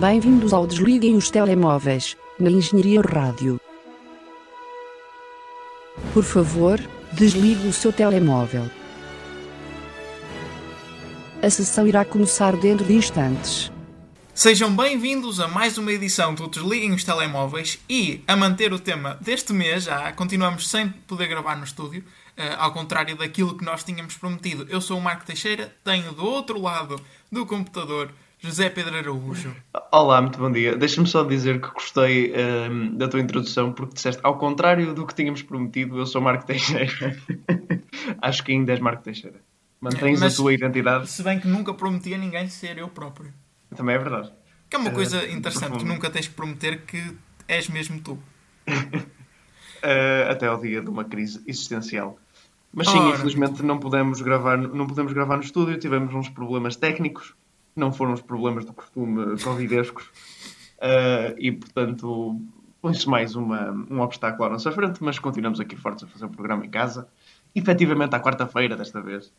Bem-vindos ao Desliguem os Telemóveis, na Engenharia Rádio. Por favor, desligue o seu telemóvel. A sessão irá começar dentro de instantes. Sejam bem-vindos a mais uma edição do Desliguem os Telemóveis e, a manter o tema deste mês, já continuamos sem poder gravar no estúdio, uh, ao contrário daquilo que nós tínhamos prometido. Eu sou o Marco Teixeira, tenho do outro lado do computador José Pedro Araújo. Olá, muito bom dia. Deixa-me só dizer que gostei ehm, da tua introdução porque disseste, ao contrário do que tínhamos prometido, eu sou Marco Teixeira. Acho que ainda és Marco Teixeira. Mantens Mas, a tua identidade. Se bem que nunca prometi a ninguém ser eu próprio. Também é verdade. Que é uma Uh, coisa interessante, profundo. que nunca tens que prometer que és mesmo tu. Uh, até ao dia de uma crise existencial. Mas sim, Ora. infelizmente não podemos gravar, não podemos gravar no estúdio, tivemos uns problemas técnicos, não foram os problemas do costume covidescos, uh, e portanto põe-se mais uma, um obstáculo à nossa frente, mas continuamos aqui fortes a fazer o programa em casa. Efetivamente à quarta-feira desta vez.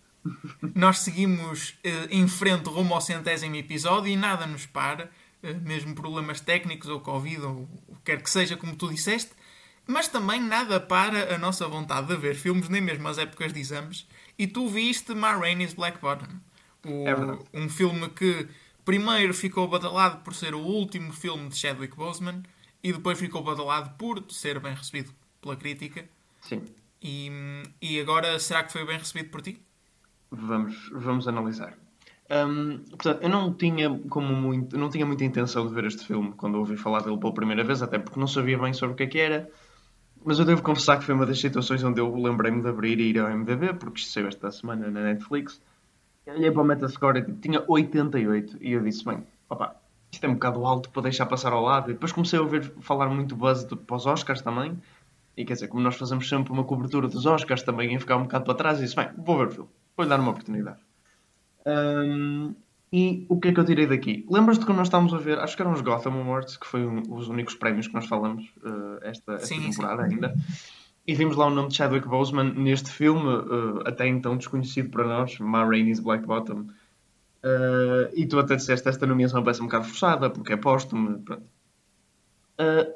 Nós seguimos eh, em frente rumo ao centésimo episódio e nada nos para, eh, mesmo problemas técnicos ou Covid ou o que quer que seja, como tu disseste, mas também nada para a nossa vontade de ver filmes, nem mesmo as épocas de exames. E tu viste Ma Rainey's Black Bottom, o- É verdade. um filme que primeiro ficou badalado por ser o último filme de Chadwick Boseman e depois ficou badalado por ser bem recebido pela crítica. Sim, E, e agora será que foi bem recebido por ti? vamos, vamos analisar. Hum, portanto, eu não tinha, como muito, não tinha muita intenção de ver este filme quando ouvi falar dele pela primeira vez, até porque não sabia bem sobre o que é que era. Mas eu devo confessar que foi uma das situações onde eu lembrei-me de abrir e ir ao MDB, porque isto saiu esta semana na Netflix. Eu olhei para o Metascore e tipo, tinha 88 e eu disse, bem, opa, isto é um bocado alto para deixar passar ao lado. E depois comecei a ouvir falar muito buzz de, para os Oscars também. E quer dizer, como nós fazemos sempre uma cobertura dos Oscars, também ia ficar um bocado para trás e disse, bem, vou ver o filme, vou-lhe dar uma oportunidade. Hum, e o que é que eu tirei daqui? Lembras-te quando nós estávamos a ver, acho que eram os Gotham Awards, que foi um- os únicos prémios que nós falamos eh, esta, esta Sim, sim. temporada ainda. E vimos lá o nome de Chadwick Boseman neste filme, eh, até então desconhecido para nós, Ma Rainey's Black Bottom. Eh, e tu até disseste esta nomeação parece um bocado forçada, porque é póstumo. Pronto. Eh,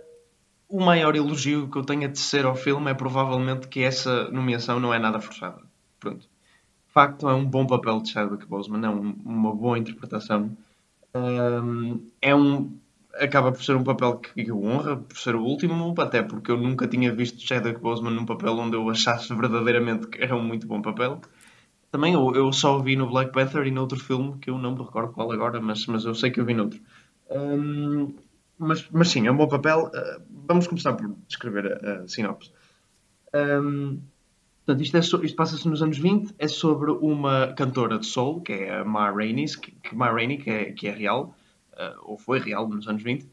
o maior elogio que eu tenho a tecer ao filme é provavelmente que essa nomeação não é nada forçada. Pronto. De facto, é um bom papel de Chadwick Boseman, é um- uma boa interpretação. Um, é um, acaba por ser um papel que eu honra, por ser o último, até porque eu nunca tinha visto Chadwick Boseman num papel onde eu achasse verdadeiramente que era um muito bom papel. Também eu, eu só o vi no Black Panther e noutro filme que eu não me recordo qual agora, mas, mas eu sei que eu vi noutro. Um, mas, mas sim, é um bom papel. Uh, vamos começar por descrever a, a sinopse. Um, Portanto, isto, é so- isto passa-se nos anos 20, é sobre uma cantora de soul, que é a Ma Rainey, que, que, Ma Rainey, que, é, que é real, ou foi real nos anos 20.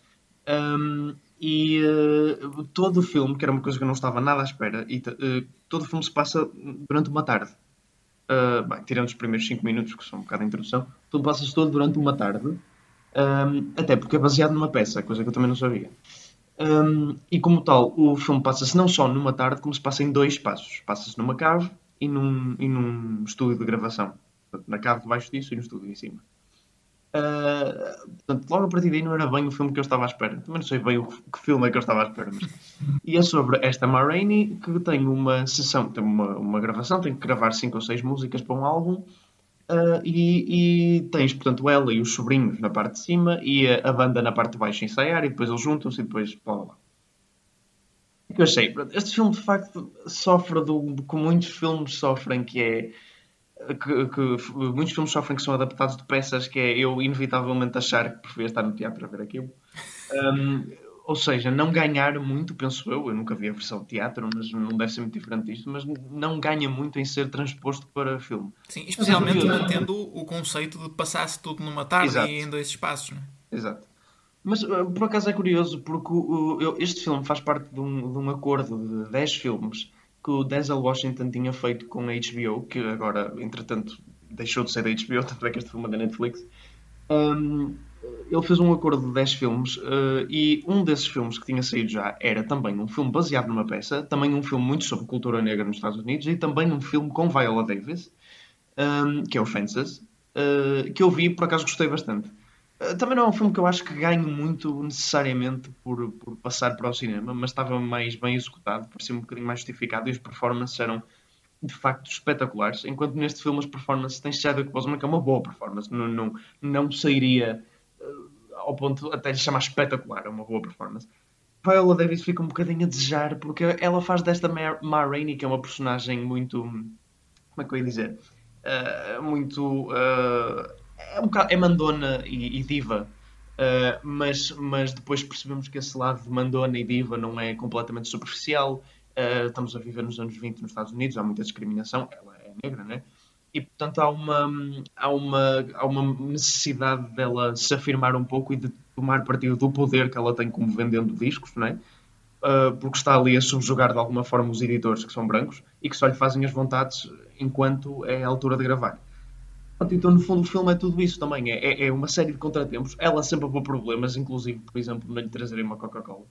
Um, e eh, todo o filme, que era uma coisa que eu não estava nada à espera, e eh, todo o filme se passa durante uma tarde. Uh, bem, tirando os primeiros 5 minutos, que são um bocado de introdução, tudo passa-se todo durante uma tarde, um, até porque é baseado numa peça, coisa que eu também não sabia. Um, e como tal, o filme passa-se não só numa tarde, como se passa em dois espaços. Passa-se numa cave e num, e num estúdio de gravação. Na cave debaixo disso e no estúdio em cima. Uh, portanto, logo a partir daí não era bem o filme que eu estava à espera. Também não sei bem o que, filme é que eu estava à espera. Mas... E é sobre esta Ma Rainey que tem uma sessão, tem uma, uma gravação, tem que gravar cinco ou seis músicas para um álbum. Uh, e, e tens, portanto, ela e os sobrinhos na parte de cima e a, a banda na parte de baixo ensaiar e depois eles juntam-se e depois blá blá blá. O que eu achei? Este filme, de facto, sofre do que muitos filmes sofrem, que é... Que, que muitos filmes sofrem que são adaptados de peças, que é eu inevitavelmente achar que preferia estar no teatro a ver aquilo. Um, ou seja, não ganhar muito, penso eu, eu nunca vi a versão de teatro, mas não deve ser muito diferente disto, mas não ganha muito em ser transposto para filme. Sim, especialmente é mantendo o conceito de passar-se tudo numa tarde Exato. e em dois espaços. Não é? Exato. Mas uh, por acaso é curioso, porque este filme faz parte de um, de um acordo de 10 filmes que o Denzel Washington tinha feito com a HBO, que agora, entretanto, deixou de ser da HBO, tanto é que este filme é da Netflix. Um, ele fez um acordo de 10 filmes uh, e um desses filmes que tinha saído já era também um filme baseado numa peça, também um filme muito sobre cultura negra nos Estados Unidos e também um filme com Viola Davis, um, que é o Fences, uh, que eu vi por acaso gostei bastante. Uh, também não é um filme que eu acho que ganhe muito necessariamente por, por passar para o cinema, mas estava mais bem executado, parecia um bocadinho mais justificado e as performances eram de facto espetaculares. Enquanto neste filme as performances têm Chadwick Boseman, que é uma boa performance, não, não, não sairia uh, ao ponto até lhe chamar espetacular, é uma boa performance. Viola Davis fica um bocadinho a desejar porque ela faz desta Ma Rainey, que é uma personagem muito. Como é que eu ia dizer? Uh, muito. Uh, é, um bocado, é mandona e, e diva. Uh, mas, mas depois percebemos que esse lado de mandona e diva não é completamente superficial. estamos a viver nos anos 20 nos Estados Unidos, há muita discriminação. Ela é negra, né? E portanto há uma, há uma, há uma necessidade dela se afirmar um pouco e de tomar partido do poder que ela tem como vendendo discos, não é? Uh, porque está ali a subjugar de alguma forma os editores que são brancos e que só lhe fazem as vontades enquanto é a altura de gravar. Então, no fundo, o filme é tudo isso também. É, é, é uma série de contratempos. Ela sempre a pôr problemas, inclusive, por exemplo, não lhe trazerem uma Coca-Cola.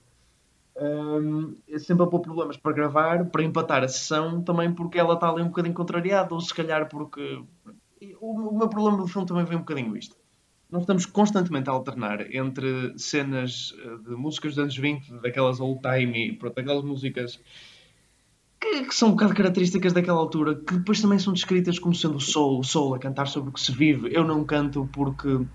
Um, é sempre a pôr problemas para gravar, para empatar a sessão, também porque ela está ali um bocadinho contrariada, ou se calhar porque. O, o meu problema do filme também vem um bocadinho isto nós estamos constantemente a alternar entre cenas eh, de músicas dos anos 20, daquelas old time, pronto, aquelas músicas que, que, são um bocado características daquela altura, que depois também são descritas como sendo soul, soul, a cantar sobre o que se vive. Eu não canto porque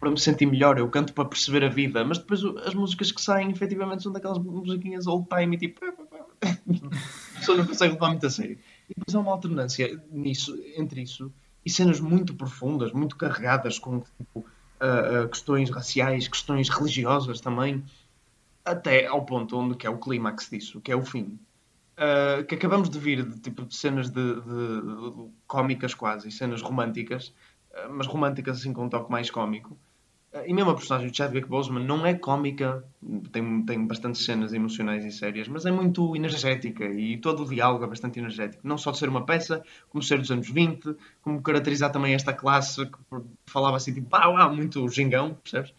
para me sentir melhor, eu canto para perceber a vida, mas depois as músicas que saem efetivamente são daquelas musiquinhas old time, tipo. a pessoa não consegue levar muito a sério. E depois há uma alternância nisso, entre isso e cenas muito profundas, muito carregadas com tipo, uh, uh, questões raciais, questões religiosas também, até ao ponto onde que é o clímax disso, que é o fim. Uh, que acabamos de vir de, tipo, de cenas de, de, de cómicas quase, cenas românticas, mas românticas assim com um toque mais cómico, e mesmo a personagem de Chadwick Boseman não é cómica, tem, tem bastantes cenas emocionais e sérias, mas é muito energética e todo o diálogo é bastante energético. Não só de ser uma peça, como ser dos anos 20, como caracterizar também esta classe que falava assim, tipo, uau, muito gingão, percebes?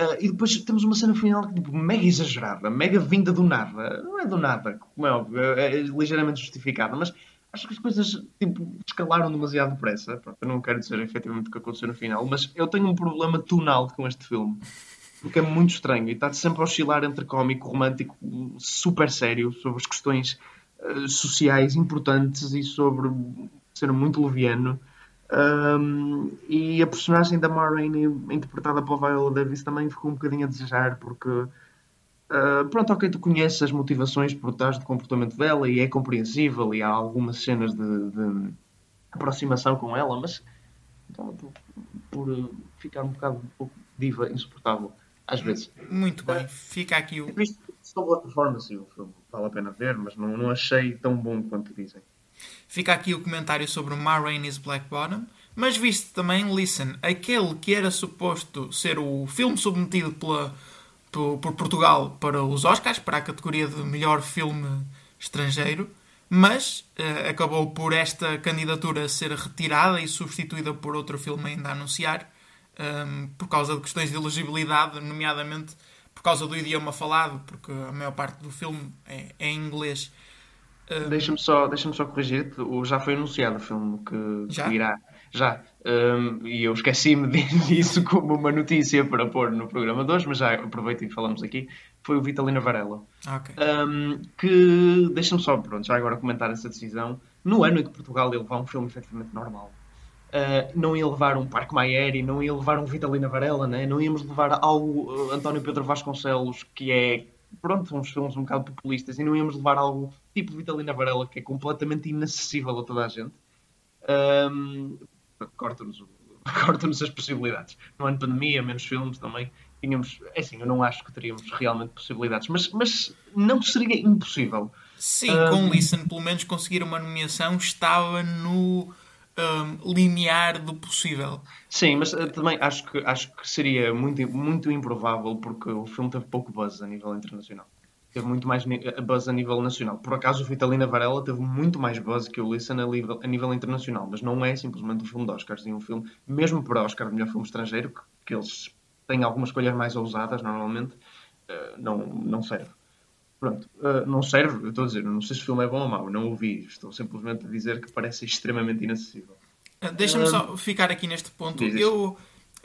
Uh, e depois temos uma cena final tipo, mega exagerada, mega vinda do nada. Não é do nada, como é óbvio, é, é ligeiramente justificada, mas acho que as coisas tipo, escalaram demasiado depressa. Pronto, eu não quero dizer efetivamente o que aconteceu no final, mas eu tenho um problema tonal com este filme. Porque é muito estranho e está sempre a oscilar entre cómico, romântico, super sério, sobre as questões uh, sociais importantes e sobre ser muito leviano. Um, e a personagem da Ma Rainey, interpretada pela Viola Davis, também ficou um bocadinho a desejar, porque Uh, pronto, ok, tu conheces as motivações por trás do comportamento dela e é compreensível e há algumas cenas de, de aproximação com ela, mas então, por, por, ficar um bocado um pouco diva, insuportável, às vezes. Muito bem, fica aqui o. Visto só boa performance, o filme vale a pena ver, mas não, não achei tão bom quanto dizem. Fica aqui o comentário sobre Ma Rainey's Black Bottom. Mas visto também, listen, aquele que era suposto ser o filme submetido pela por, por Portugal para os Oscars, para a categoria de melhor filme estrangeiro, mas uh, acabou por esta candidatura ser retirada e substituída por outro filme ainda a anunciar, um, ehm, por causa de questões de elegibilidade, nomeadamente por causa do idioma falado, porque a maior parte do filme é, é em inglês. Uh, deixa-me só, deixa só corrigir-te, já foi anunciado o filme que, já? que irá. Já. Um, e eu esqueci-me disso como uma notícia para pôr no programa de hoje, mas já aproveito e falamos aqui. Foi o Vitalina Varela. Okay. Um, que, deixa-me só, pronto, já agora comentar essa decisão. No ano em que Portugal ia levar um filme efetivamente normal, uh, não ia levar um Parque Maieri, não ia levar um Vitalina Varela, né? não íamos levar algo uh, António Pedro Vasconcelos, que é, pronto, uns filmes um bocado populistas, e não íamos levar algo tipo Vitalina Varela, que é completamente inacessível a toda a gente. Um, corta-nos corta as possibilidades. No ano de pandemia, menos filmes também. Tínhamos, é assim, eu não acho que teríamos realmente possibilidades, mas, mas não seria impossível. Sim, um, com Listen, pelo menos conseguir uma nomeação estava no um, limiar do possível. Sim, mas uh, também acho que, acho que seria muito, muito improvável porque o filme teve pouco buzz a nível internacional teve muito mais buzz a nível nacional. Por acaso, o Vitalina Varela teve muito mais buzz que o Listen a nível, a nível internacional, mas não é simplesmente um filme de Oscars, é um filme, mesmo para Oscar melhor filme estrangeiro, que, que eles têm algumas escolhas mais ousadas normalmente, uh, não, não serve. Pronto, uh, não serve, eu estou a dizer, não sei se o filme é bom ou mau, não ouvi, estou simplesmente a dizer que parece extremamente inacessível. Uh, Deixa-me só ficar aqui neste ponto. Eu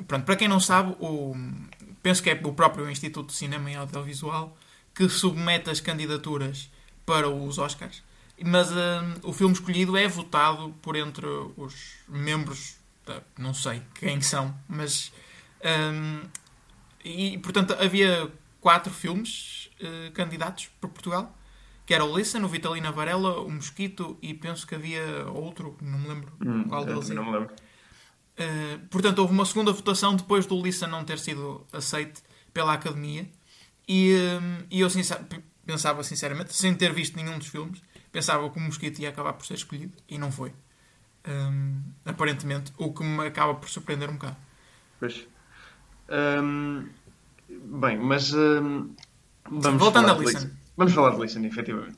pronto, para quem não sabe, o, penso que é o próprio Instituto de Cinema e Audiovisual que submete as candidaturas para os Oscars. Mas uh, o filme escolhido é votado por entre os membros, da, não sei quem são, mas. Um, e portanto havia quatro filmes uh, candidatos por Portugal, que era o Listen, o Vitalina Varela, o Mosquito e penso que havia outro, não me lembro Hum, qual deles não é. me lembro. Uh, portanto, houve uma segunda votação depois do Lissa não ter sido aceite pela Academia. E, um, e eu sincer- pensava, sinceramente, sem ter visto nenhum dos filmes, pensava que o Mosquito ia acabar por ser escolhido. E não foi. Um, aparentemente, o que me acaba por surpreender um bocado. Pois. Hum, bem, mas hum, vamos voltando a de Listen. Vamos falar de Listen, efetivamente.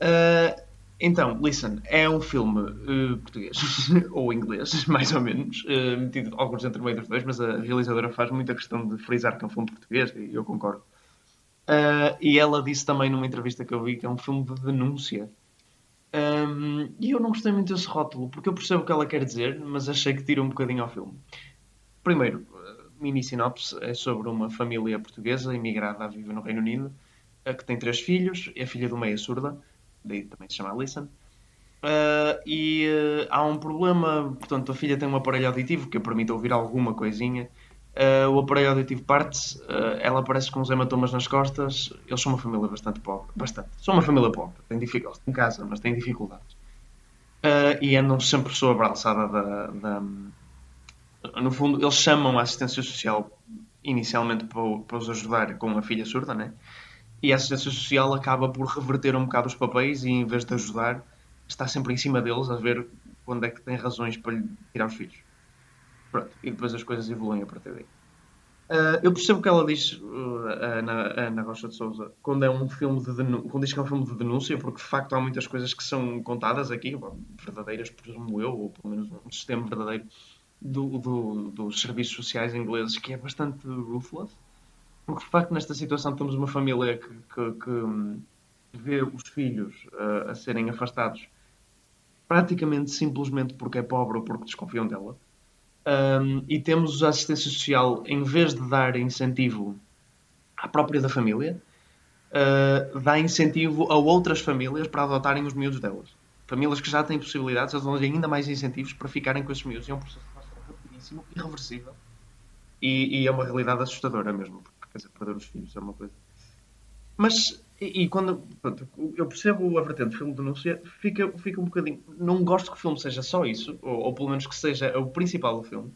Uh, então, Listen é um filme uh, português ou inglês, mais ou menos, uh, metido alguns entre meio dos dois, mas a realizadora faz muita questão de frisar que é um filme português e eu concordo. Uh, e ela disse também numa entrevista que eu vi que é um filme de denúncia. Um, e eu não gostei muito desse rótulo, porque eu percebo o que ela quer dizer, mas achei que tira um bocadinho ao filme. Primeiro, mini sinopse é sobre uma família portuguesa imigrada a viver no Reino Unido, uh, que tem três filhos, a filha do meio é surda, daí também se chama Alison. Uh, e uh, há um problema, portanto, a filha tem um aparelho auditivo que permite ouvir alguma coisinha. Uh, o aparelho auditivo parte, uh, ela aparece com os hematomas nas costas. Eles são uma família bastante pobre, bastante. São uma família pobre, têm dificuldades em casa, mas têm dificuldades. E andam sempre sob a braçada da, da, no fundo, eles chamam a assistência social inicialmente para, para os ajudar com a filha surda, né? E a assistência social acaba por reverter um bocado os papéis e, em vez de ajudar, está sempre em cima deles a ver quando é que tem razões para lhe tirar os filhos. Pronto, e depois as coisas evoluem a partir daí. Uh, eu percebo que ela diz, uh, Ana, Ana Rocha de Souza, quando é um filme de quando diz que é um filme de denúncia, porque de facto há muitas coisas que são contadas aqui, bom, verdadeiras, presumo eu, ou pelo menos um sistema verdadeiro do, do, dos serviços sociais ingleses que é bastante ruthless. Porque de facto nesta situação temos uma família que, que, que hum, vê os filhos uh, a serem afastados praticamente simplesmente porque é pobre ou porque desconfiam dela. Um, e temos a assistência social, em vez de dar incentivo à própria da família, uh, dá incentivo a outras famílias para adotarem os miúdos delas. Famílias que já têm possibilidades, eles dão ainda mais incentivos para ficarem com esses miúdos. É um processo rapidíssimo, irreversível. E, e é uma realidade assustadora mesmo, porque quer dizer, perder os filhos é uma coisa. Mas, e, e quando pronto, eu percebo a vertente do filme de denúncia, fica, fica um bocadinho. Não gosto que o filme seja só isso, ou, ou pelo menos que seja o principal do filme,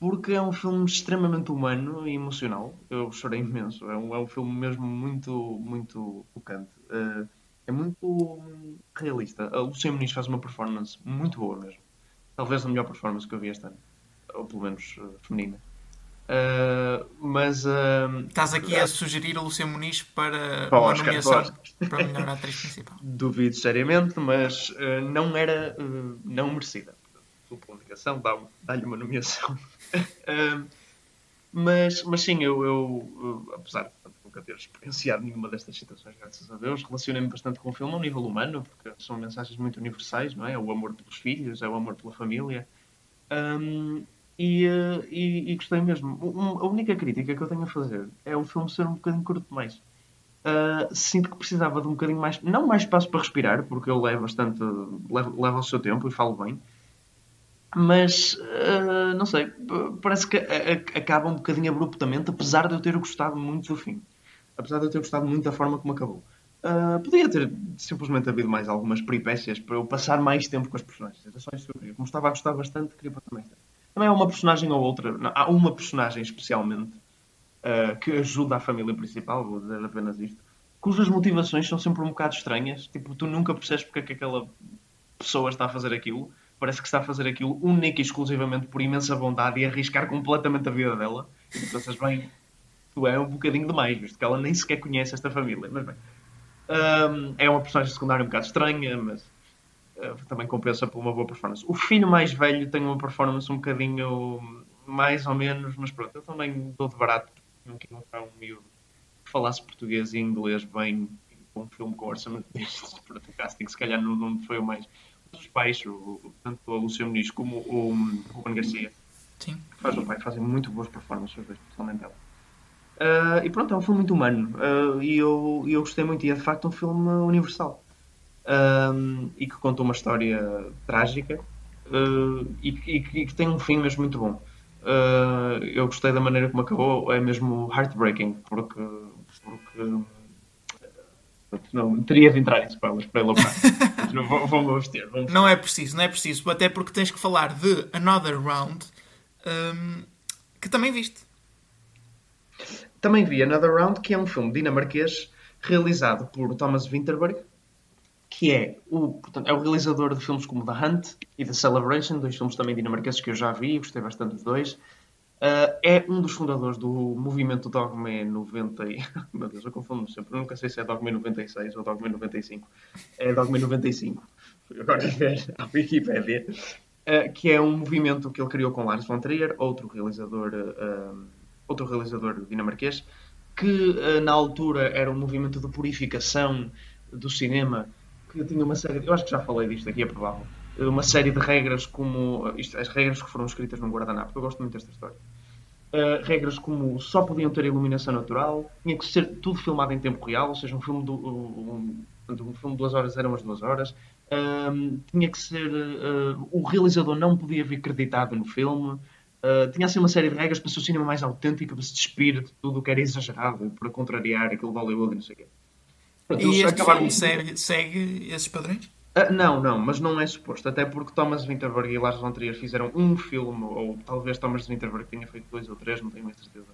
porque é um filme extremamente humano e emocional. Eu chorei imenso. É um, é um filme mesmo muito, muito tocante. Uh, é muito realista. A Lucia Muniz faz uma performance muito boa mesmo. Talvez a melhor performance que eu vi este ano. Ou pelo menos uh, feminina. Uh, mas. Uh, Estás aqui a sugerir a Lucia Muniz para Para o uma Oscar, nomeação para a melhor atriz principal. duvido seriamente, mas uh, não era não merecida. Dupla dá- dá-lhe uma nomeação. Mas, mas sim, eu, eu, apesar de portanto, nunca ter experienciado nenhuma destas situações, graças a Deus, relacionei-me bastante com o filme ao nível humano, porque são mensagens muito universais, não é? É o amor pelos filhos, é o amor pela família. Um, e, uh, e, e gostei mesmo. A única crítica que eu tenho a fazer é o filme ser um bocadinho curto demais. Uh, sinto que precisava de um bocadinho mais, não mais espaço para respirar, porque eu levo bastante, levo o seu tempo e falo bem, mas uh, não sei, parece que a- a- acaba um bocadinho abruptamente, apesar de eu ter gostado muito do fim, apesar de eu ter gostado muito da forma como acabou. Uh, podia ter simplesmente havido mais algumas peripécias para eu passar mais tempo com as personagens. Era só isso. Como estava a gostar bastante, queria passar mais tempo. Também há uma personagem ou outra, não, há uma personagem especialmente uh, que ajuda a família principal, vou dizer apenas isto, cujas motivações são sempre um bocado estranhas. Tipo, tu nunca percebes porque é que aquela pessoa está a fazer aquilo. Parece que está a fazer aquilo única e exclusivamente por imensa bondade e arriscar completamente a vida dela. E tu pensas, bem, tu é um bocadinho demais, visto que ela nem sequer conhece esta família. Mas bem, Hum, é uma personagem secundária um bocado estranha, mas também compensa por uma boa performance. O filho mais velho tem uma performance um bocadinho mais ou menos, mas pronto, eu também dou de barato porque não encontrar um miúdo que falasse português e inglês bem com um filme com orçamento destes. Pronto, o casting se calhar não, não foi o mais. Os pais, o, o- tanto a Lucia Muniz como o Ruben Garcia, Sim. que faz o pai, fazem muito boas performances os dois, especialmente ela. Uh, e pronto, é um filme muito humano uh, e eu, eu gostei muito. E é de facto um filme universal um, e que conta uma história trágica uh, e, e, e, que tem um fim mesmo muito bom. eu gostei da maneira como acabou, é mesmo heartbreaking, porque, porque não, teria de entrar em spoilers para elaborar. não vou, vou abster, Não é preciso, não é preciso, até porque tens que falar de Another Round um, que também viste. Também vi Another Round, que é um filme dinamarquês realizado por Thomas Winterberg, que é o, portanto, é o realizador de filmes como The Hunt e The Celebration, dois filmes também dinamarqueses que eu já vi, gostei bastante dos dois. Uh, é um dos fundadores do movimento Dogma 90. E... Meu Deus, eu confundo sempre. Eu nunca sei se é Dogma 96 ou Dogma 95. É Dogma 95. Agora ver a Wikipedia. Uh, que é um movimento que ele criou com Lars von Trier, outro realizador. Uh, outro realizador dinamarquês, que na altura era um movimento de purificação do cinema, que tinha uma série, eu acho que já falei disto aqui, é provável, uma série de regras como, isto, as regras que foram escritas num guardanapo, eu gosto muito desta história. Uh, regras como só podiam ter iluminação natural, tinha que ser tudo filmado em tempo real, ou seja, um filme, do, um, um filme de duas horas eram as duas horas. Uh, tinha que ser. Uh, o realizador não podia vir creditado no filme. Uh, tinha assim uma série de regras para ser o cinema mais autêntico, para se despir de tudo o que era exagerado, para contrariar aquilo de Hollywood e não sei o quê. Pronto, e este acabaram... segue, segue esses padrões? Uh, não, não, mas não é suposto. Até porque Thomas Winterberg e Lars von Trier fizeram um filme, ou talvez Thomas Winterberg tenha feito dois ou três, não tenho muita certeza,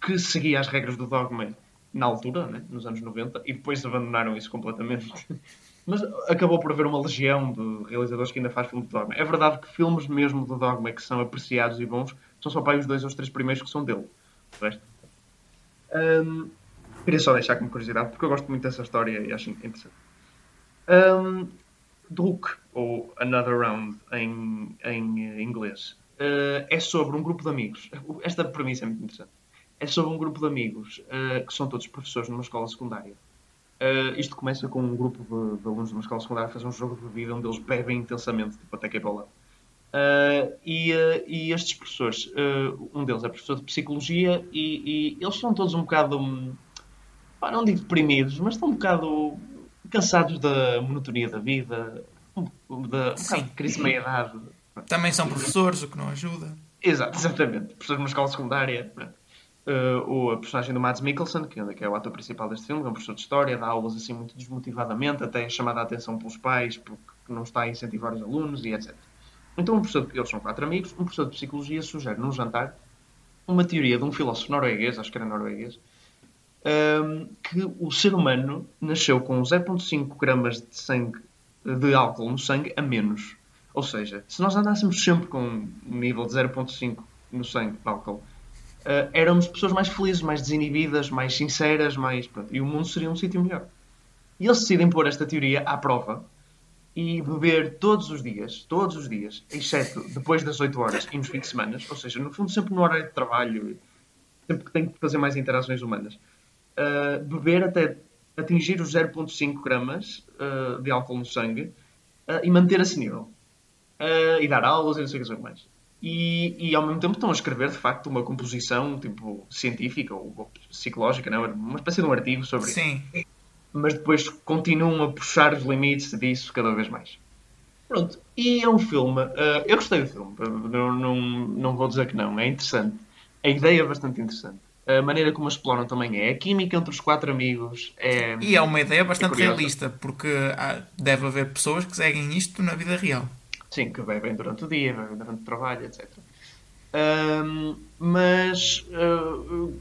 que seguia as regras do Dogma na altura, né, nos anos 90, e depois abandonaram isso completamente. Mas acabou por haver uma legião de realizadores que ainda faz filmes de Dogma. É verdade que filmes mesmo do Dogma que são apreciados e bons são só para os dois ou os três primeiros que são dele. O resto. Um, queria só deixar como curiosidade, porque eu gosto muito dessa história e acho interessante. Um, Druk, ou Another Round em, em inglês, uh, é sobre um grupo de amigos. Esta premissa é muito interessante. É sobre um grupo de amigos uh, que são todos professores numa escola secundária Uh, isto começa com um grupo de, de alunos de uma escola secundária a fazer um jogo de bebida onde eles bebem intensamente, tipo até que é lado. Uh, e, uh, e, estes professores, um deles é professor de psicologia e, e eles estão todos um bocado, um, pá, não digo deprimidos, mas estão um bocado cansados da monotonia da vida, da, um bocado de crise de meia-idade. Também são professores, o que não ajuda. Exato, exatamente. Professores de uma escola secundária. Uh, o, a personagem do Mads Mikkelsen, que, que é o ator principal deste filme, é um professor de história, dá aulas assim muito desmotivadamente, até é chamada a atenção pelos pais porque não está a incentivar os alunos e etc. Então, um professor, eles são quatro amigos, um professor de psicologia sugere num jantar uma teoria de um filósofo norueguês, acho que era norueguês, que o ser humano nasceu com 0,5 gramas de sangue de álcool no sangue a menos. Ou seja, se nós andássemos sempre com um nível de 0,5 no sangue de álcool uh, éramos pessoas mais felizes, mais desinibidas, mais sinceras, mais. Pronto, e o mundo seria um sítio melhor. E eles decidem pôr esta teoria à prova e beber todos os dias, todos os dias, exceto depois das 8 horas e nos fins de semana, ou seja, no fundo, sempre no horário de trabalho, sempre que tem que fazer mais interações humanas, uh, beber até atingir os 0,5 gramas uh, de álcool no sangue uh, e manter esse nível. e dar aulas e não sei o que mais e, e ao mesmo tempo estão a escrever de facto uma composição tipo científica ou psicológica, não? É? uma espécie de um artigo sobre Sim. isso. Mas depois continuam a puxar os limites disso cada vez mais. Pronto, e é um filme. Uh, eu gostei do filme, não, não, não vou dizer que não, é interessante. A ideia é bastante interessante. A maneira como exploram também é. A química entre os quatro amigos é. E é uma ideia bastante é realista, porque há, deve haver pessoas que seguem isto na vida real. Sim, que bebem durante o dia, bebem durante o trabalho, etc. Um, mas uh,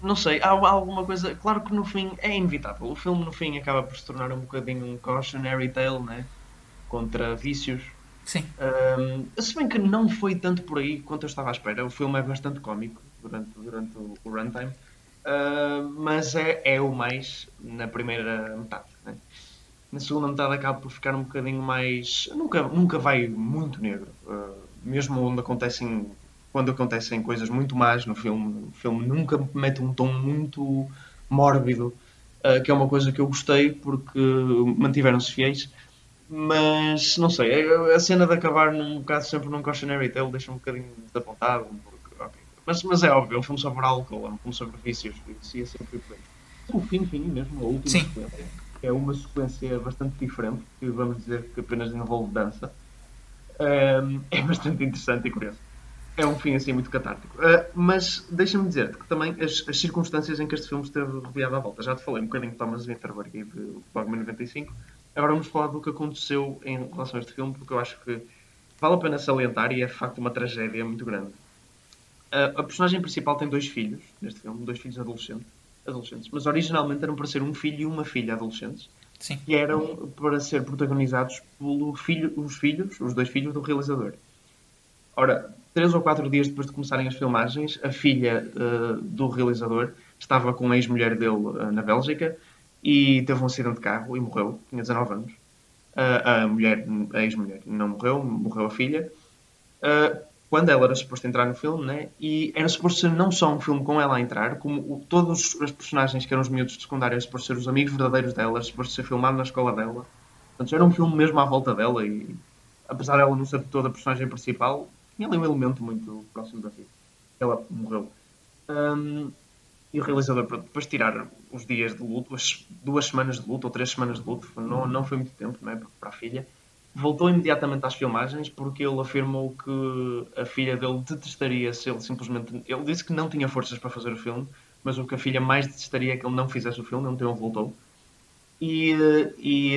não sei, há, há, alguma coisa. Claro que no fim é inevitável. O filme no fim acaba por se tornar um bocadinho um cautionary tale, né? Contra vícios. Sim. Um, se bem que não foi tanto por aí quanto eu estava à espera. O filme é bastante cómico durante, durante o, o runtime. Uh, mas é, é o mais na primeira metade. Né? na segunda metade acaba por ficar um bocadinho mais. Nunca, nunca vai muito negro. Uh, mesmo onde acontecem. Quando acontecem coisas muito más no filme, o filme nunca mete um tom muito mórbido, uh, que é uma coisa que eu gostei porque mantiveram-se fiéis. Mas, não sei, a cena de acabar num bocado sempre num cautionary tale deixa um bocadinho desapontado. Okay. Mas, mas é óbvio, é um filme sobre álcool, é um filme sobre vícios, é sempre aí. O fim, fim mesmo, a última Sim. sequência, é uma sequência bastante diferente, que vamos dizer que apenas envolve dança. Um, é bastante interessante e curioso. É um fim assim muito catártico. Uh, mas deixa-me dizer-te que também as, as, circunstâncias em que este filme esteve rodeado à volta. Já te falei um bocadinho de Thomas Winterberg e de Bogman 95. Agora vamos falar do que aconteceu em relação a este filme, porque eu acho que vale a pena salientar e é de facto uma tragédia muito grande. Uh, a personagem principal tem dois filhos neste filme, dois filhos adolescentes, adolescentes, mas originalmente eram para ser um filho e uma filha adolescentes. Sim. E eram para ser protagonizados pelo filho, os filhos, os dois filhos do realizador. Ora, três ou quatro dias depois de começarem as filmagens, a filha uh, do realizador estava com a ex-mulher dele uh, na Bélgica e teve um acidente de carro e morreu, tinha 19 anos. Uh, a mulher, a ex-mulher, não morreu, morreu a filha. Quando ela era suposta entrar no filme, né? E era suposto ser não só um filme com ela a entrar, como o, todos os personagens que eram os miúdos de secundária, suposto ser os amigos verdadeiros dela, suposto ser filmado na escola dela. Portanto, era um filme mesmo à volta dela e, apesar dela não ser toda a personagem principal, tinha ali um elemento muito próximo da vida. Ela morreu. Um, e o realizador, depois de tirar os dias de luto, as duas semanas de luto ou três semanas de luto, não, não foi muito tempo não é, para a filha, voltou imediatamente às filmagens porque ele afirmou que a filha dele detestaria se ele simplesmente. Ele disse que não tinha forças para fazer o filme, mas o que a filha mais detestaria é que ele não fizesse o filme, então ele voltou. E, e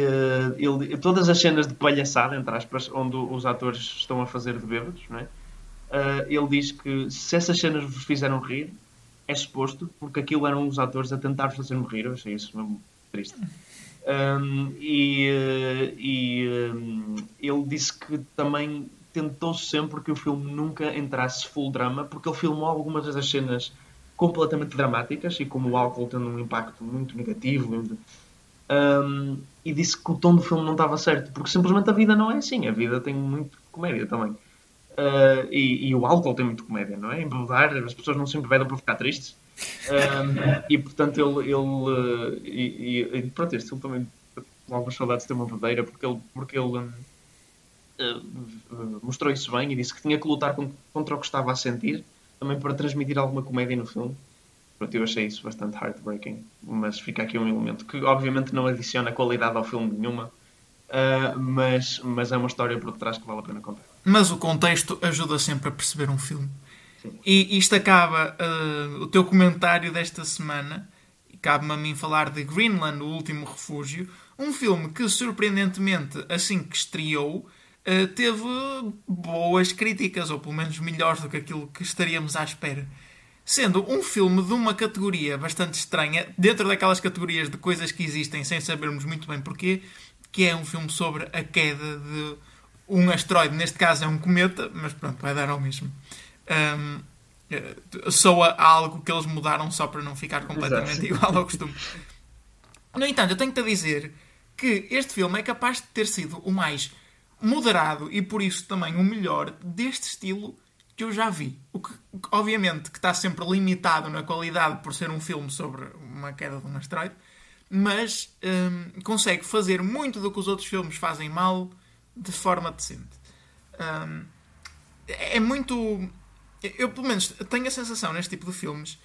ele, todas as cenas de palhaçada, entre aspas, onde os atores estão a fazer de bêbados, não é? Uh, ele diz que se essas cenas vos fizeram rir, é suposto, porque aquilo eram os atores a tentar fazer-me rir. Eu achei isso mesmo triste. Um, e, e um, ele disse que também tentou sempre que o filme nunca entrasse full drama, porque ele filmou algumas das cenas completamente dramáticas e como o álcool tendo um impacto muito negativo. Um, e disse que o tom do filme não estava certo, porque simplesmente a vida não é assim. A vida tem muito comédia também. Uh, e, e, o álcool tem muito comédia, não é? Embebedar, as pessoas não sempre bebem para ficar tristes. Um, e portanto ele. ele uh, e, e, pronto, este filme também algumas saudades de ter uma verdadeira, porque ele, porque ele um, uh, mostrou isso bem e disse que tinha que lutar contra o que estava a sentir, também para transmitir alguma comédia no filme. Pronto, eu achei isso bastante heartbreaking, mas fica aqui um elemento que obviamente não adiciona qualidade ao filme nenhuma, mas, mas é uma história por trás que vale a pena contar. Mas o contexto ajuda sempre a perceber um filme. E isto acaba uh, o teu comentário desta semana. Cabe-me a mim falar de Greenland, o último refúgio. Um filme que, surpreendentemente, assim que estreou, uh, teve boas críticas, ou pelo menos melhores do que aquilo que estaríamos à espera. Sendo um filme de uma categoria bastante estranha, dentro daquelas categorias de coisas que existem sem sabermos muito bem porquê, que é um filme sobre a queda de um asteroide, neste caso é um cometa, mas pronto, vai dar ao mesmo. Um, eh, soa algo que eles mudaram só para não ficar completamente Exato. igual ao costume. No entanto, eu tenho-te a dizer que este filme é capaz de ter sido o mais moderado e por isso também o melhor deste estilo que eu já vi. O que, obviamente, que está sempre limitado na qualidade por ser um filme sobre uma queda de um asteroide, mas um, consegue fazer muito do que os outros filmes fazem mal de forma decente. Um, é muito. Eu, pelo menos, tenho a sensação neste tipo de filmes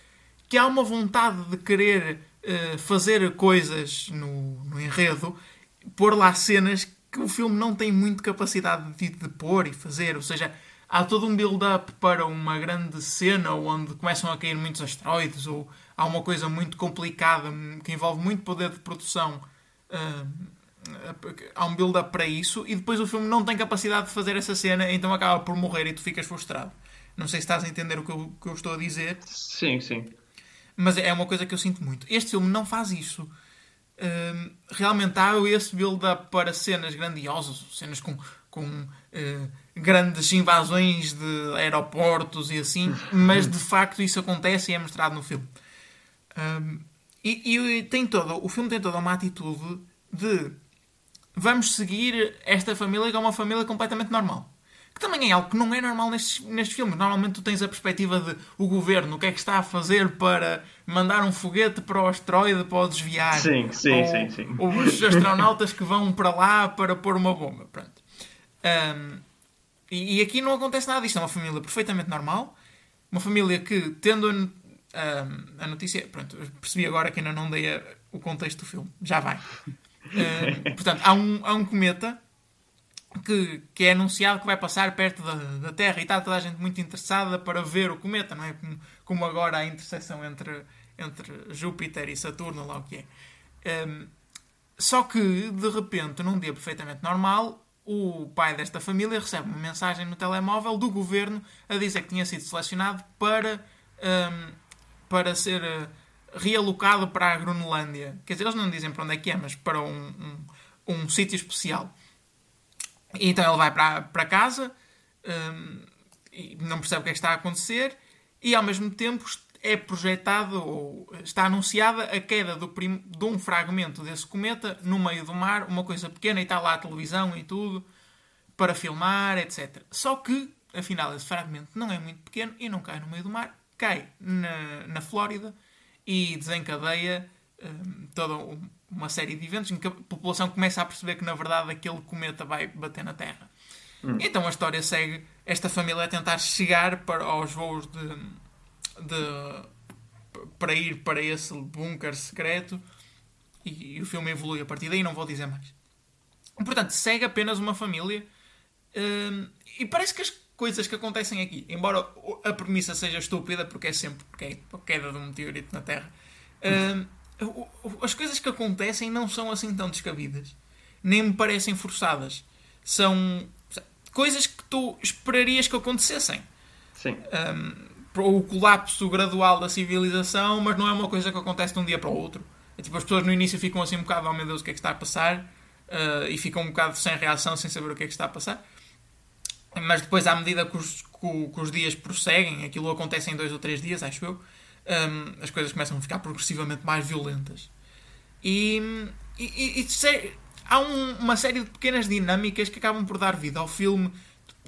que há uma vontade de querer uh, fazer coisas no, no, enredo, pôr lá cenas que o filme não tem muito capacidade de, de pôr e fazer. Ou seja, há todo um build-up para uma grande cena onde começam a cair muitos asteroides, ou há uma coisa muito complicada que envolve muito poder de produção. Uh, há um build-up para isso e depois o filme não tem capacidade de fazer essa cena, então acaba por morrer e tu ficas frustrado. Não sei se estás a entender o que eu, que eu estou a dizer. Sim, sim. Mas é uma coisa que eu sinto muito. Este filme não faz isso. Uh, realmente há esse build-up para cenas grandiosas, cenas com, com uh, grandes invasões de aeroportos e assim, mas de facto isso acontece e é mostrado no filme. Um, e, e tem todo, o filme tem toda uma atitude de vamos seguir esta família que é uma família completamente normal. Que também é algo que não é normal nestes, nestes filmes. Normalmente tu tens a perspectiva de o governo, o que é que está a fazer para mandar um foguete para o asteroide para o desviar. Sim, sim, ou, sim, sim. Os astronautas que vão para lá para pôr uma bomba. Pronto. Um, e, e, aqui não acontece nada disto. É uma família perfeitamente normal. Uma família que, tendo a, a notícia... Pronto, percebi agora que ainda não dei a, o contexto do filme. Já vai. Um, portanto, há um, há um cometa que, que é anunciado que vai passar perto da, da Terra e está toda a gente muito interessada para ver o cometa, não é? Como, como agora a interseção entre, entre Júpiter e Saturno, lá o que é. Um, só que, de repente, num dia perfeitamente normal, o pai desta família recebe uma mensagem no telemóvel do governo a dizer que tinha sido selecionado para, um, para ser uh, realocado para a Groenlândia. Quer dizer, eles não dizem para onde é que é, mas para um, um, um sítio especial. Então ele vai para, para casa um, e não percebe o que é que está a acontecer e ao mesmo tempo é projetado ou está anunciada a queda do prim, de um fragmento desse cometa no meio do mar, uma coisa pequena e está lá a televisão e tudo para filmar, etc. Só que, afinal, esse fragmento não é muito pequeno e não cai no meio do mar, cai na, na Flórida e desencadeia um, toda uma série de eventos em que a população começa a perceber que na verdade aquele cometa vai bater na Terra. Hum. Então a história segue esta família a tentar chegar para aos voos de, de para ir para esse bunker secreto e, e, o filme evolui a partir daí, não vou dizer mais. Portanto, segue apenas uma família hum, e parece que as coisas que acontecem aqui, embora a premissa seja estúpida, porque é sempre porque é a queda de um meteorito na Terra, hum, as coisas que acontecem não são assim tão descabidas. Nem me parecem forçadas. São coisas que tu esperarias que acontecessem. Sim. Um, o colapso gradual da civilização, mas não é uma coisa que acontece de um dia para o outro. É tipo, as pessoas no início ficam assim um bocado, oh meu Deus, o que é que está a passar? Uh, e ficam um bocado sem reação, sem saber o que é que está a passar. Mas depois, à medida que os, que, que os dias prosseguem, aquilo acontece em dois ou três dias, acho eu, um, as coisas começam a ficar progressivamente mais violentas. E, e, e, há um, uma série de pequenas dinâmicas que acabam por dar vida ao filme,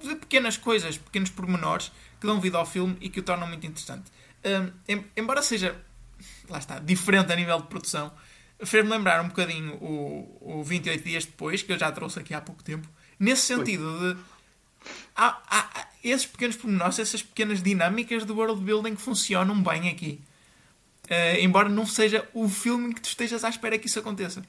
de pequenas coisas, pequenos pormenores, que dão vida ao filme e que o tornam muito interessante. Um, embora seja, lá está, diferente a nível de produção, fez-me lembrar um bocadinho o, o 28 Dias Depois, que eu já trouxe aqui há pouco tempo, nesse sentido de. Há, há, esses pequenos pormenores, essas pequenas dinâmicas do world building que funcionam bem aqui. Uh, embora não seja o filme que tu estejas à espera que isso aconteça.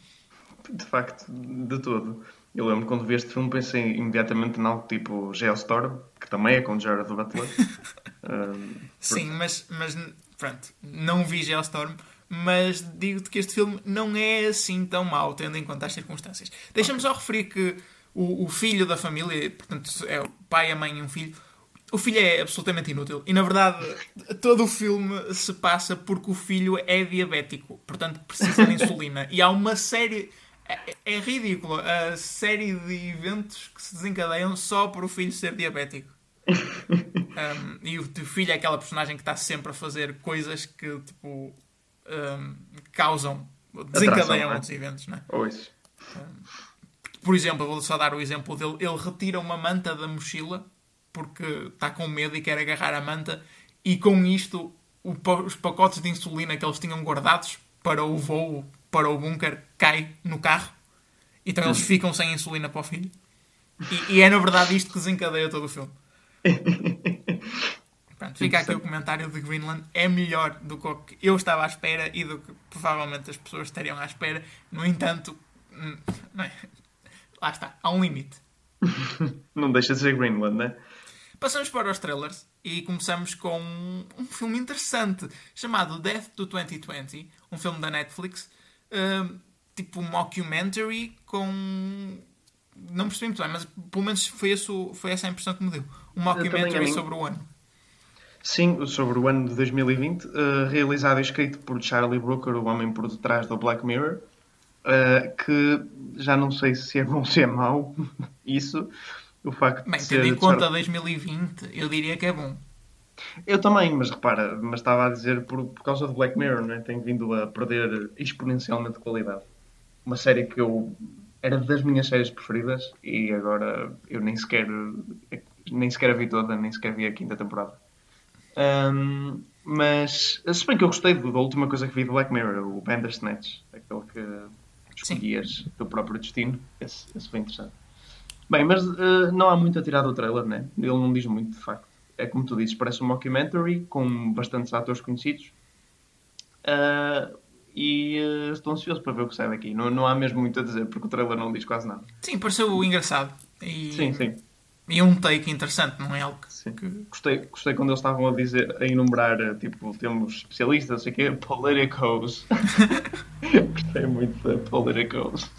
De facto, de todo. Eu lembro quando vi este filme pensei imediatamente em algo tipo Geostorm, que também é com Jared Butler. uh, Sim, mas, mas pronto, não vi Geostorm, mas digo-te que este filme não é assim tão mau, tendo em conta as circunstâncias. Deixa-me só referir que o, o, filho da família, portanto, é o pai, a mãe e um filho, o filho é absolutamente inútil. E na verdade, todo o filme se passa porque o filho é diabético, portanto precisa de insulina. E há uma série. É, é ridículo a série de eventos que se desencadeiam só por o filho ser diabético. Um, e o filho é aquela personagem que está sempre a fazer coisas que tipo um, causam, desencadeiam outros eventos, não é? Ou isso. Um, por exemplo, vou só dar o exemplo dele. Ele retira uma manta da mochila porque está com medo e quer agarrar a manta, e com isto os pacotes de insulina que eles tinham guardados para o voo, para o bunker, cai no carro. Então eles ficam sem insulina para o filho. E, e é na verdade isto que desencadeia todo o filme. Pronto, fica aqui o comentário de Greenland. É melhor do que eu estava à espera e do que provavelmente as pessoas estariam à espera. No entanto, hum, é? lá está, há um limite. não deixa de ser Greenland, né? Passamos para os trailers e começamos com um, filme interessante chamado Death to 2020, um filme da Netflix, uh, tipo um mockumentary com. Não percebi muito bem, mas pelo menos foi, isso, foi essa a impressão que me deu. Um mockumentary sobre o ano. Sim, sobre o ano de 2020, uh, realizado e escrito por Charlie Brooker, o homem por detrás do Black Mirror, uh, que já não sei se é bom ou se é mau, isso, o facto Bem, tendo em conta 2020, eu diria que é bom. Eu também, mas repara, mas estava a dizer por, por causa do Black Mirror, né? tem vindo a perder exponencialmente qualidade. Uma série que eu era das minhas séries preferidas e agora eu nem sequer nem sequer a vi toda, nem sequer vi a quinta temporada. Um, mas, se bem que eu gostei da última coisa que vi do Black Mirror, o Bandersnatch, aquele que escolhias do próprio destino, esse, esse foi interessante. Bem, mas uh, não há muito a tirar do trailer, né? Ele não diz muito, de facto. É como tu dizes, parece um mockumentary com bastantes atores conhecidos. Uh, e uh, estou ansioso para ver o que sai daqui. Não, não há mesmo muito a dizer, porque o trailer não diz quase nada. Sim, pareceu engraçado. E... Sim, sim. E um take interessante, não é algo que... que... Gostei, gostei quando eles estavam a dizer, a enumerar, tipo, temos especialistas, sei o quê, politicos. gostei muito de politicos.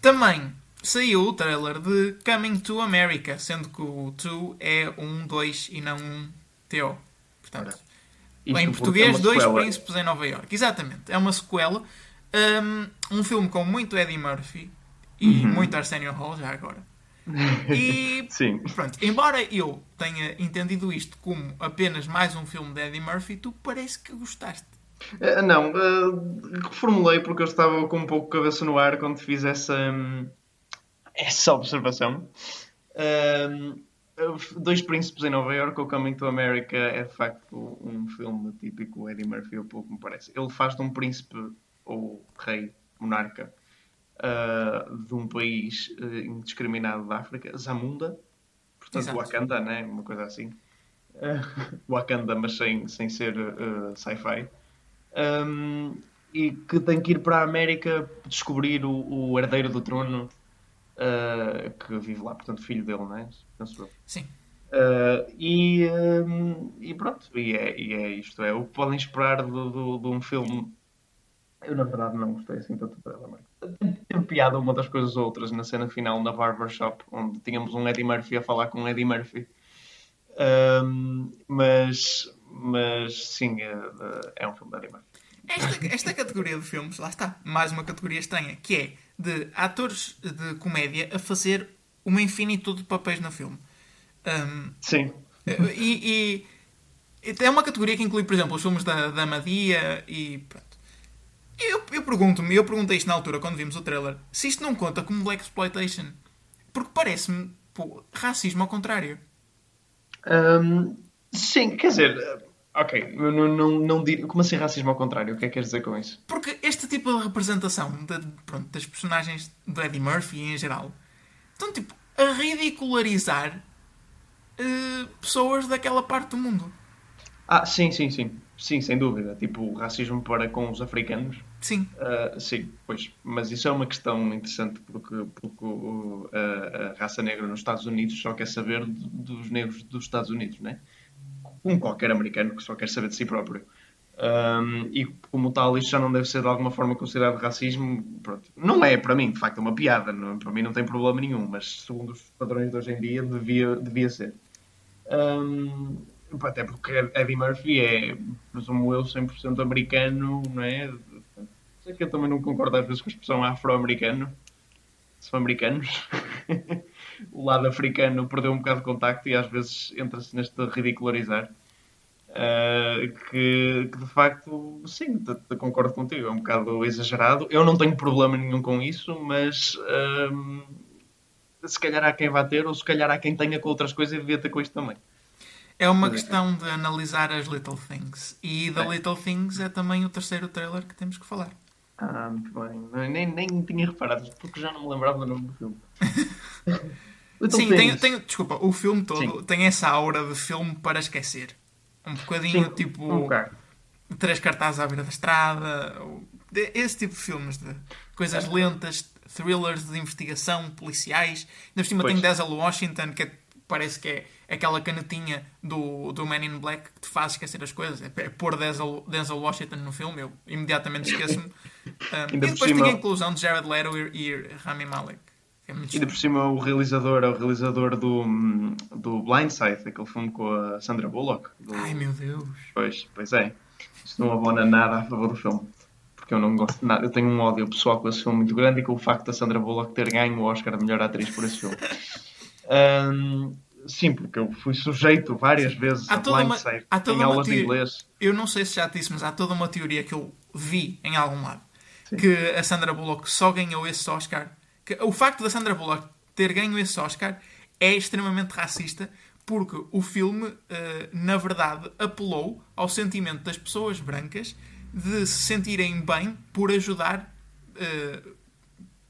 Também saiu o trailer de Coming to America, sendo que o 2 é um 2 e não um TO. Portanto, em português, é Dois Príncipes em Nova York. Exatamente, é uma sequela. Um, um filme com muito Eddie Murphy e uhum. muito Arsenio Hall, já agora. E Sim. pronto, embora eu tenha entendido isto como apenas mais um filme de Eddie Murphy, tu parece que gostaste. Uh, não, uh, reformulei porque eu estava com um pouco cabeça no ar quando fiz essa, um, essa observação. Uh, Dois Príncipes em Nova York ou Coming to America é de facto um filme típico Eddie Murphy, o pouco me parece. Ele faz de um príncipe ou rei, monarca, uh, de um país uh, indiscriminado da África, Zamunda, portanto Exato. Wakanda, né? uma coisa assim. Uh, Wakanda, mas sem, sem ser sci-fi. Um, e que tem que ir para a América descobrir o, o herdeiro do trono que vive lá, portanto, filho dele, não é? Penso eu. Sim. Uh, e, um, e pronto, e é, e é isto. É o que podem esperar de, de, de um filme eu, na verdade, não gostei assim tanto do trailer. Teve piada uma das coisas ou outras na cena final na Barbershop, onde tínhamos um Eddie Murphy a falar com um Eddie Murphy. Um, mas, mas sim, é, é, um filme de Eddie Murphy. Esta, esta categoria de filmes, lá está, mais uma categoria estranha, que é de atores de comédia a fazer uma infinitude de papéis no filme. Um, sim. E, e, é uma categoria que inclui, por exemplo, os filmes da, da Madia e pronto. Eu, eu pergunto-me, eu perguntei isto na altura quando vimos o trailer, se isto não conta como Black Exploitation. Porque parece-me racismo ao contrário. Um, sim, quer dizer, ok, não, não, não, não, como assim racismo ao contrário? O que é que queres dizer com isso? Porque este tipo de representação de, pronto, das personagens do Eddie Murphy em geral estão tipo a ridicularizar uh, pessoas daquela parte do mundo. Ah, sim, sim, sim. Sim, sem dúvida. Tipo, o racismo para com os africanos. Sim. Uh, sim, pois. Mas isso é uma questão interessante porque, porque uh, a raça negra nos Estados Unidos só quer saber dos negros dos Estados Unidos, né? Como qualquer americano que só quer saber de si próprio. Um, e como tal, isto já não deve ser de alguma forma considerado racismo. Pronto. Não é, para mim, de facto, é uma piada. Não, para mim não tem problema nenhum, mas segundo os padrões de hoje em dia, devia, devia ser. Um, até porque Eddie Murphy é, presumo eu, 100% americano, não é? Sei que eu também não concordo às vezes com a expressão afro-americano. São americanos. o lado africano perdeu um bocado de contacto e às vezes entra-se neste ridicularizar. Uh, que, que, de facto, sim, te, te concordo contigo, é um bocado exagerado. Eu não tenho problema nenhum com isso, mas uh, se calhar há quem vá ter, ou se calhar há quem tenha com outras coisas e devia ter com isto também. É uma questão de analisar as Little Things. E The é. Little Things é também o terceiro trailer que temos que falar. Ah, muito bem. Nem, nem tinha reparado, porque já não me lembrava do nome do filme. Sim, tem, tem, desculpa, o filme todo Sim. tem essa aura de filme para esquecer. Um bocadinho Sim, tipo. Três cartazes à beira da estrada. Esse tipo de filmes de coisas é. lentas, thrillers de investigação, policiais. Ainda por cima tem Denzel Washington, que é, parece que é aquela canetinha do, do Man in Black que te faz esquecer as coisas. É, é pôr Denzel, Denzel Washington no filme, eu imediatamente esqueço-me. Um, e depois cima... tem a inclusão de Jared Leto e, e Rami Malek. É Ainda por cima o realizador é o realizador do, do Blindside, aquele filme com a Sandra Bullock. Do... Ai meu Deus! Pois, pois é. Isto não abona nada a favor do filme. Porque eu não gosto nada. Eu tenho um ódio pessoal com esse filme muito grande e com o facto da Sandra Bullock ter ganho o Oscar de melhor atriz por esse filme. Um, sim, porque eu fui sujeito várias vezes há a Blindside em aulas de inglês. Eu não sei se já te disse, mas há toda uma teoria que eu vi em algum lado. Sim. Que a Sandra Bullock só ganhou esse Oscar que o facto da Sandra Bullock ter ganho esse Oscar é extremamente racista porque o filme, na verdade, apelou ao sentimento das pessoas brancas de se sentirem bem por ajudar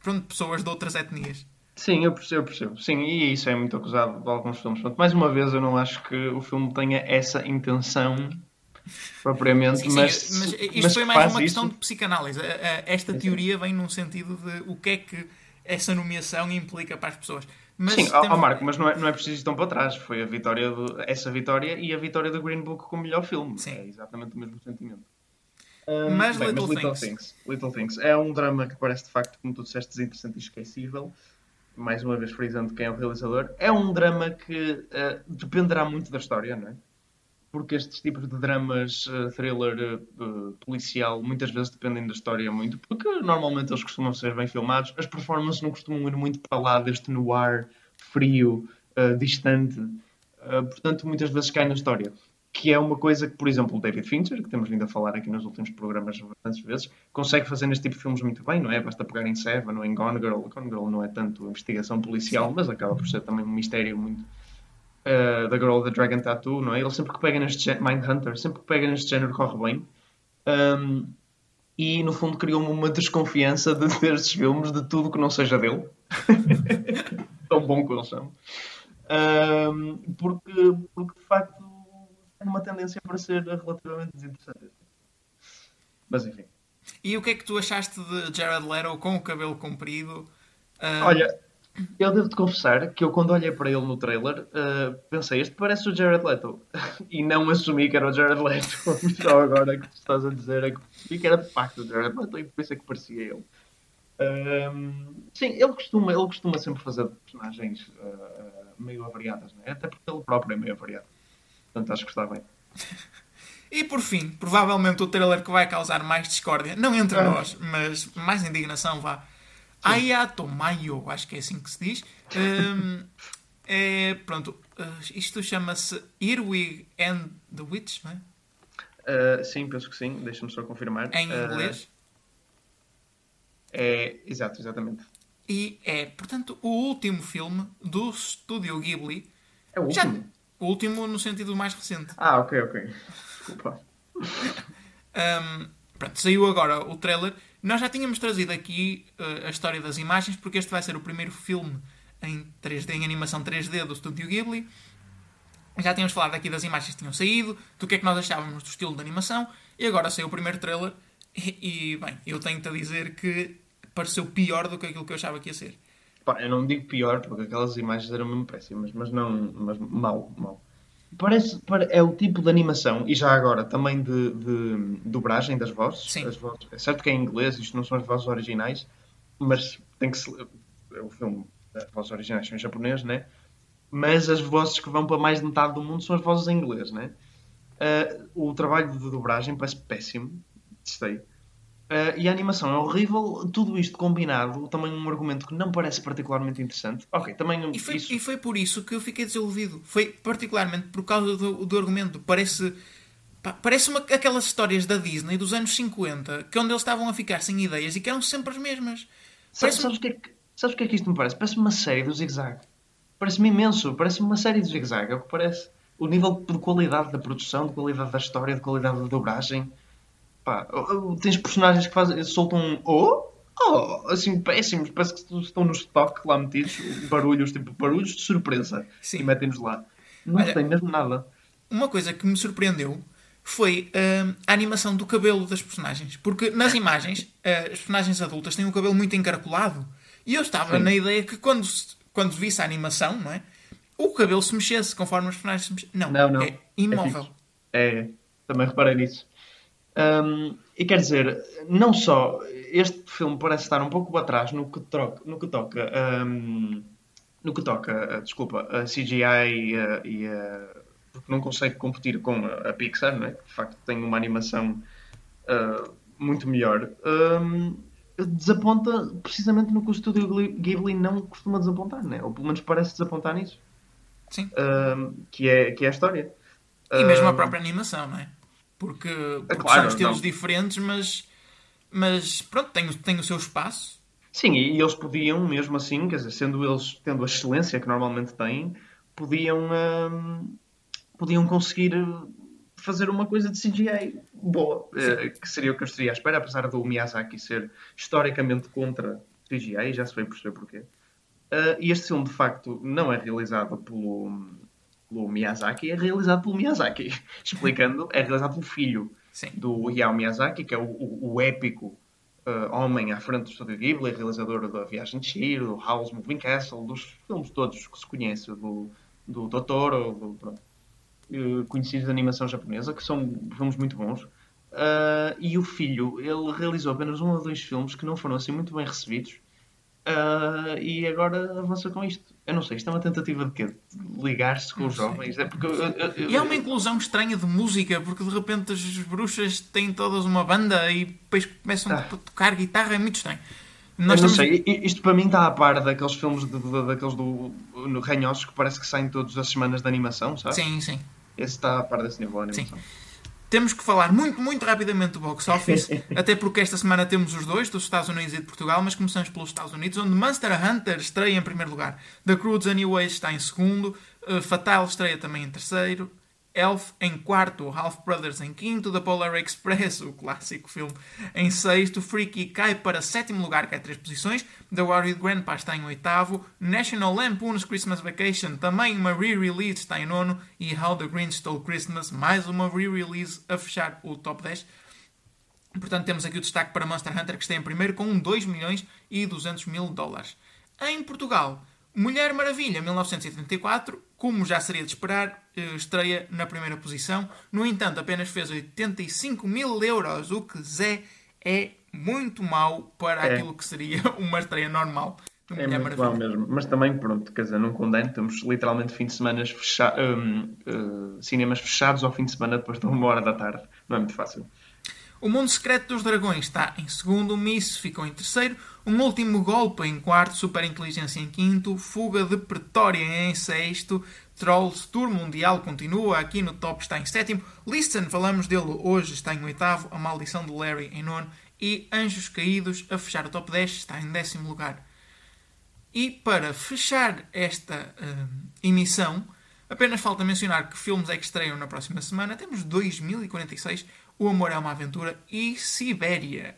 pronto, pessoas de outras etnias. Sim, eu percebo, eu percebo. Sim, e isso é muito acusado de alguns filmes. Pronto, mais uma vez, eu não acho que o filme tenha essa intenção propriamente, sim, sim, mas, mas isto mas foi mais uma isso- questão de psicanálise. Esta teoria vem num sentido de o que é que essa nomeação implica para as pessoas. Mas Sim, temos- Marco, mas não é, não é preciso ir tão para trás. Foi a vitória do- essa vitória e a vitória do Green Book como melhor filme. Sim. É exatamente o mesmo sentimento. Mas bem, Little Little Things. Things. Little Things. É um drama que parece de facto, como tu disseste, desinteressante e esquecível. Mais uma vez frisando quem é o realizador. É um drama que eh, dependerá muito da história, não é? Porque estes tipos de dramas, eh, thriller eh, policial, muitas vezes dependem da história muito, porque normalmente eles costumam ser bem filmados. As performances não costumam ir muito para lá deste noir frio, distante. Uh, portanto, muitas vezes cai na história. Que é uma coisa que, por exemplo, o David Fincher, que temos vindo a falar aqui nos últimos programas bastantes vezes, consegue fazer neste tipo de filmes muito bem, não é? Basta pegar em Seven ou em Gone Girl. Gone Girl não é tanto investigação policial, mas acaba por ser também um mistério muito. uh, da Girl with the Dragon Tattoo, não é? Ele sempre que pega neste género, Mindhunter, sempre que pega neste género corre bem. Um, e no fundo criou-me uma desconfiança de ter estes filmes de tudo que não seja dele. Tão bom que eles são. Um, porque, porque de facto uma tendência para ser relativamente desinteressante. Mas enfim. E o que é que tu achaste de Jared Leto com o cabelo comprido? Ah, Olha, eu devo-te confessar que eu quando olhei para ele no trailer uh, pensei, este parece o Jared Leto. E não assumi que era o Jared Leto. Só agora que tu estás a dizer é que era de facto o Jared Leto e por isso é que parecia ele. Sim, ele costuma, ele costuma sempre fazer personagens uh, meio avariadas, não é? Até porque ele próprio é meio avariado. Portanto, acho que está bem. E por fim, provavelmente o trailer que vai causar mais discórdia, não entre Ah. nós, mas mais indignação vá. Ayato Mayo, acho que é assim que se diz. Hum, é, pronto, uh, isto chama-se Earwig and the Witch, não é? Uh, sim, penso que sim. Deixa-me só confirmar. Em Uh, inglês. é, exato, exatamente. E é, portanto, o último filme do estúdio Ghibli. É o Já, último? O último no sentido mais recente. Ah, ok, ok. Desculpa. Um, pronto, saiu agora o trailer. Nós já tínhamos trazido aqui uh, a história das imagens, porque este vai ser o primeiro filme em 3D, em animação 3D do Estúdio Ghibli. Já tínhamos falado aqui das imagens que tinham saído, do que é que nós achávamos do estilo de animação, e agora saiu o primeiro trailer. E, e, bem, eu tenho-te a dizer que pareceu pior do que aquilo que eu achava que ia ser. Pá, eu não digo pior, porque aquelas imagens eram mesmo péssimas, mas não. Mas mal, mal. Parece, pare- é o tipo de animação, e já agora também de, de dobragem das vozes. Sim. Vozes. É certo que é em inglês, isto não são as vozes originais, mas tem que se. É o filme, as vozes originais são em japonês, né? Mas as vozes que vão para mais de metade do mundo são as vozes em inglês, né? Ah, o trabalho de dobragem parece péssimo, sei. Uh, e a animação é horrível, tudo isto combinado, também um argumento que não parece particularmente interessante. Ok, também E foi, isso. e foi por isso que eu fiquei desiludido. Foi particularmente por causa do, do argumento. Parece. pá, Parece uma, aquelas histórias da Disney dos anos 50, que onde eles estavam a ficar sem ideias e que eram sempre as mesmas. Sabes, Parece sabes, o que é que, sabes o que é que isto me parece? Parece uma série do Zig Zag. Parece-me imenso, parece uma série do Zig Zag, é o que parece. O nível de qualidade da produção, de qualidade da história, de qualidade da dobragem. Pá, tens personagens que fazem, soltam um oh, oh, assim péssimos, parece que estão no estoque lá metidos, barulhos, tipo barulhos de surpresa. Sim. E metem-nos lá. Não Olha, tem mesmo nada. Uma coisa que me surpreendeu foi hum, a animação do cabelo das personagens. Porque nas imagens, eh, as personagens adultas têm o cabelo muito encaracolado. E eu estava Sim. na ideia que quando, quando visse a animação, não é? O cabelo se mexesse conforme os personagens se mexessem. Não, Não, não. é imóvel. fixo. É, também reparei nisso. Hum, e quer dizer, não só este filme parece estar um pouco atrás no que, troca, no que toca, hum, no que toca, ah, desculpa, a CGI e, a- e a- porque não consegue competir com a, a Pixar, não é? que de facto tem uma animação ah, muito melhor. Hum, desaponta precisamente no que o estúdio Ghibli- não costuma desapontar, né? ou pelo menos parece desapontar nisso, Sim. que, é, que é a história. E mesmo a própria animação, não é? Porque, porque claro, são estilos não. diferentes, mas, mas pronto, tem, o- tem o seu espaço. Sim, e eles podiam, mesmo assim, quer dizer, sendo eles tendo a excelência que normalmente têm, podiam, hum, podiam conseguir fazer uma coisa de CGI boa, eh, que seria o que eu estaria à espera, apesar do Miyazaki ser historicamente contra CGI, já se veio perceber porquê. Uh, e este filme, de facto, não é realizado pelo, pelo Miyazaki, é realizado pelo Miyazaki. Explicando, é realizado pelo filho Sim. do Hayao Miyazaki, que é o, o, o épico uh, homem à frente do Estúdio Ghibli, realizador da Viagem de Chihiro, do Howl's Moving Castle, dos filmes todos que se conhece, do, do Totoro, do, pronto, uh, conhecidos de animação japonesa, que são filmes muito bons. Uh, e o filho, ele realizou apenas um ou dois filmes que não foram assim muito bem recebidos. Uh, e agora avança com isto. Eu não sei, isto é uma tentativa de quê? De ligar-se com os jovens? É porque eu, eu, eu, E há uma inclusão estranha de música, porque de repente as bruxas têm todas uma banda e depois começam Ah. a tocar guitarra, é muito estranho. Nós não estamos- sei, isto para mim está a par daqueles filmes de, de- daqueles do no Ranhosos que parece que saem todas as semanas de animação, sabe? Sim, sim. Esse está a par desse nível de animação. Temos que falar muito, muito rapidamente do box office, até porque esta semana temos os dois, dos Estados Unidos e de Portugal, mas começamos pelos Estados Unidos, onde Monster Hunter estreia em primeiro lugar. The Croods Anyways está em segundo, uh, Fatal estreia também em terceiro, Elf em quarto, Half Brothers em quinto, The Polar Express, o clássico filme, em sexto, Freaky cai para sétimo lugar, cai três posições, The Worried Grandpa está em oitavo, National Lampoon's Christmas Vacation, também uma re-release, está em nono, e How the Grinch Stole Christmas, mais uma re-release a fechar o top 10. Portanto, temos aqui o destaque para Monster Hunter, que está em primeiro com 2 milhões e 200 mil dólares. Em Portugal, Mulher Maravilha, 1984, como já seria de esperar, eh, estreia na primeira posição. No entanto, apenas fez 85 mil euros, o que Zé é muito mau para É. aquilo que seria uma estreia normal de É Mulher muito Maravilha. bom mesmo. Mas também, pronto, quer dizer, não condeno. Temos literalmente fim de semana fecha hum, uh, cinemas fechados ao fim de semana depois de uma hora da tarde. Não é muito fácil. O Mundo Secreto dos Dragões está em segundo, Miss ficou em terceiro, Um Último Golpe em quarto, Super Inteligência em quinto, Fuga de Pretória em sexto, Trolls Tour Mundial continua, aqui no top está em sétimo, Listen, falamos dele hoje, está em oitavo, A Maldição de Larry em nono e Anjos Caídos a fechar o top 10 está em décimo lugar. E para fechar esta hum, emissão, apenas falta mencionar que filmes é que estreiam na próxima semana. Temos 2046, O Amor é uma Aventura e Sibéria.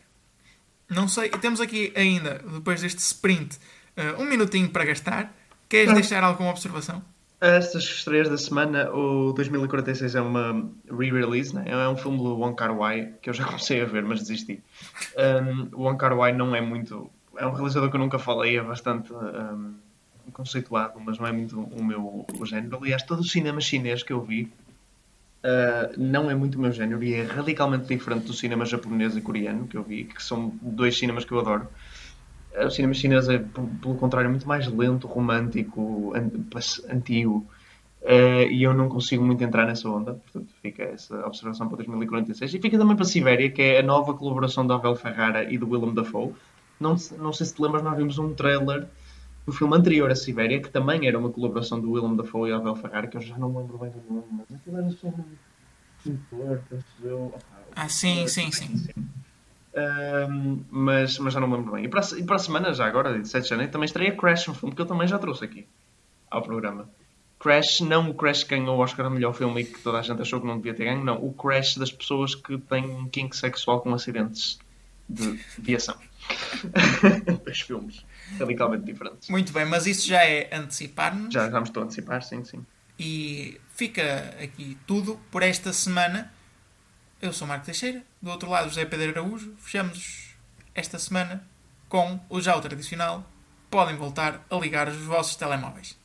Não sei, temos aqui ainda, depois deste sprint, eh, um minutinho para gastar. Queres Ah. deixar alguma observação? Estas estreias da semana, o 2046 é uma re-release, né? é um filme do Wong Kar Wai que eu já comecei a ver, mas desisti. Um, o Wong Kar Wai não é muito. É um realizador que eu nunca falei, é bastante um, conceituado, mas não é muito o meu o género. Aliás, todo o cinema chinês que eu vi uh, não é muito o meu género e é radicalmente diferente do cinema japonês e coreano que eu vi, que são dois cinemas que eu adoro. O cinema chinês é, pelo contrário, muito mais lento, romântico, antigo. eh, e eu não consigo muito entrar nessa onda. Portanto, fica essa observação para 2046. E fica também para Sibéria, que é a nova colaboração da Abel Ferrara e do Willem Dafoe. Não, não sei se te lembras, nós vimos um trailer do filme anterior a Sibéria, que também era uma colaboração do Willem Dafoe e Abel Ferrara, que eu já não me lembro bem do nome. Mas aquilo era sobre um pintor, eu. Opá, Ah, sim, sim, sim. Ahm, mas, mas já não me lembro bem. E para, a e para a semana, já agora, de 7 de janeiro, também estreia Crash, um filme que eu também já trouxe aqui ao programa. Crash, não o Crash que ganhou o Oscar a melhor filme e que toda a gente achou que não devia ter ganho, não. O Crash das pessoas que têm um kink sexual com acidentes de viação. Dois filmes radicalmente diferentes. Muito bem, mas isso já é antecipar-nos. Já, já me estou a antecipar, sim, sim. E fica aqui tudo por esta semana. Eu sou Marco Teixeira, do outro lado José Pedro Araújo. Fechamos esta semana com o já o tradicional. Podem voltar a ligar os vossos telemóveis.